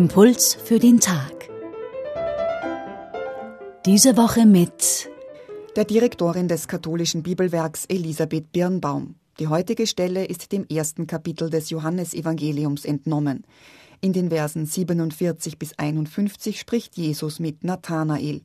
Impuls für den Tag. Diese Woche mit der Direktorin des katholischen Bibelwerks Elisabeth Birnbaum. Die heutige Stelle ist dem ersten Kapitel des Johannesevangeliums entnommen. In den Versen 47 bis 51 spricht Jesus mit Nathanael.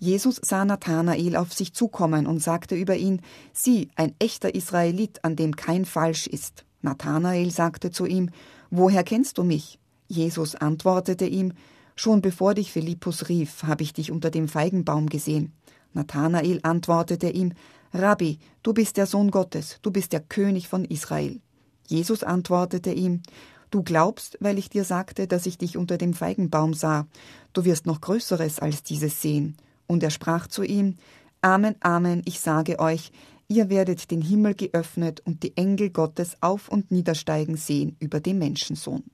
Jesus sah Nathanael auf sich zukommen und sagte über ihn: Sieh, ein echter Israelit, an dem kein Falsch ist. Nathanael sagte zu ihm: Woher kennst du mich? Jesus antwortete ihm: Schon bevor dich Philippus rief, habe ich dich unter dem Feigenbaum gesehen. Nathanael antwortete ihm: Rabbi, du bist der Sohn Gottes, du bist der König von Israel. Jesus antwortete ihm: Du glaubst, weil ich dir sagte, dass ich dich unter dem Feigenbaum sah. Du wirst noch Größeres als dieses sehen. Und er sprach zu ihm: Amen, Amen, ich sage euch, ihr werdet den Himmel geöffnet und die Engel Gottes auf und niedersteigen sehen über den Menschensohn.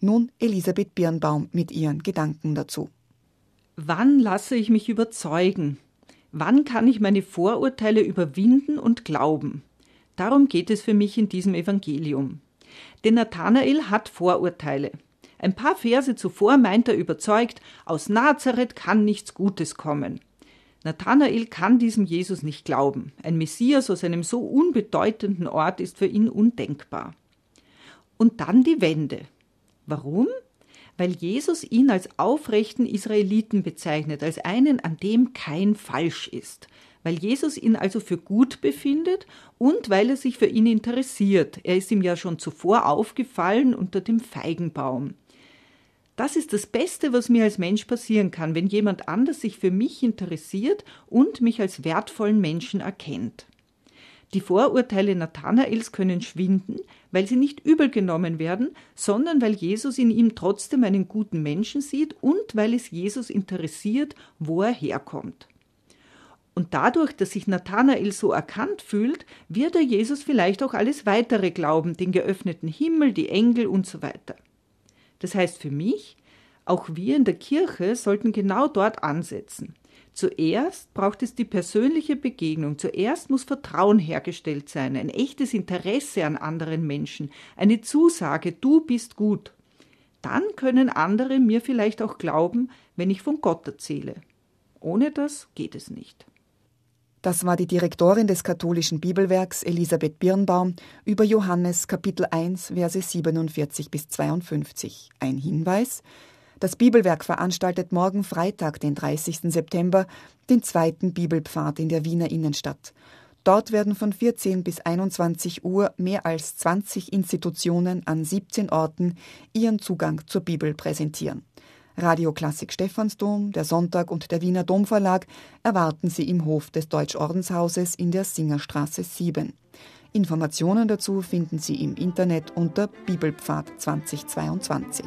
Nun Elisabeth Birnbaum mit ihren Gedanken dazu. Wann lasse ich mich überzeugen? Wann kann ich meine Vorurteile überwinden und glauben? Darum geht es für mich in diesem Evangelium. Denn Nathanael hat Vorurteile. Ein paar Verse zuvor meint er überzeugt, aus Nazareth kann nichts Gutes kommen. Nathanael kann diesem Jesus nicht glauben. Ein Messias aus einem so unbedeutenden Ort ist für ihn undenkbar. Und dann die Wende. Warum? Weil Jesus ihn als aufrechten Israeliten bezeichnet, als einen, an dem kein Falsch ist. Weil Jesus ihn also für gut befindet und weil er sich für ihn interessiert. Er ist ihm ja schon zuvor aufgefallen unter dem Feigenbaum. Das ist das Beste, was mir als Mensch passieren kann, wenn jemand anders sich für mich interessiert und mich als wertvollen Menschen erkennt. Die Vorurteile Nathanaels können schwinden, weil sie nicht übel genommen werden, sondern weil Jesus in ihm trotzdem einen guten Menschen sieht und weil es Jesus interessiert, wo er herkommt. Und dadurch, dass sich Nathanael so erkannt fühlt, wird er Jesus vielleicht auch alles weitere glauben, den geöffneten Himmel, die Engel und so weiter. Das heißt für mich, auch wir in der Kirche sollten genau dort ansetzen. Zuerst braucht es die persönliche Begegnung. Zuerst muss Vertrauen hergestellt sein, ein echtes Interesse an anderen Menschen, eine Zusage, du bist gut. Dann können andere mir vielleicht auch glauben, wenn ich von Gott erzähle. Ohne das geht es nicht. Das war die Direktorin des katholischen Bibelwerks Elisabeth Birnbaum über Johannes Kapitel 1 Verse 47 bis 52. Ein Hinweis, das Bibelwerk veranstaltet morgen Freitag, den 30. September, den zweiten Bibelpfad in der Wiener Innenstadt. Dort werden von 14 bis 21 Uhr mehr als 20 Institutionen an 17 Orten ihren Zugang zur Bibel präsentieren. Radio Klassik Stephansdom, der Sonntag und der Wiener Domverlag erwarten Sie im Hof des Deutschordenshauses in der Singerstraße 7. Informationen dazu finden Sie im Internet unter Bibelpfad 2022.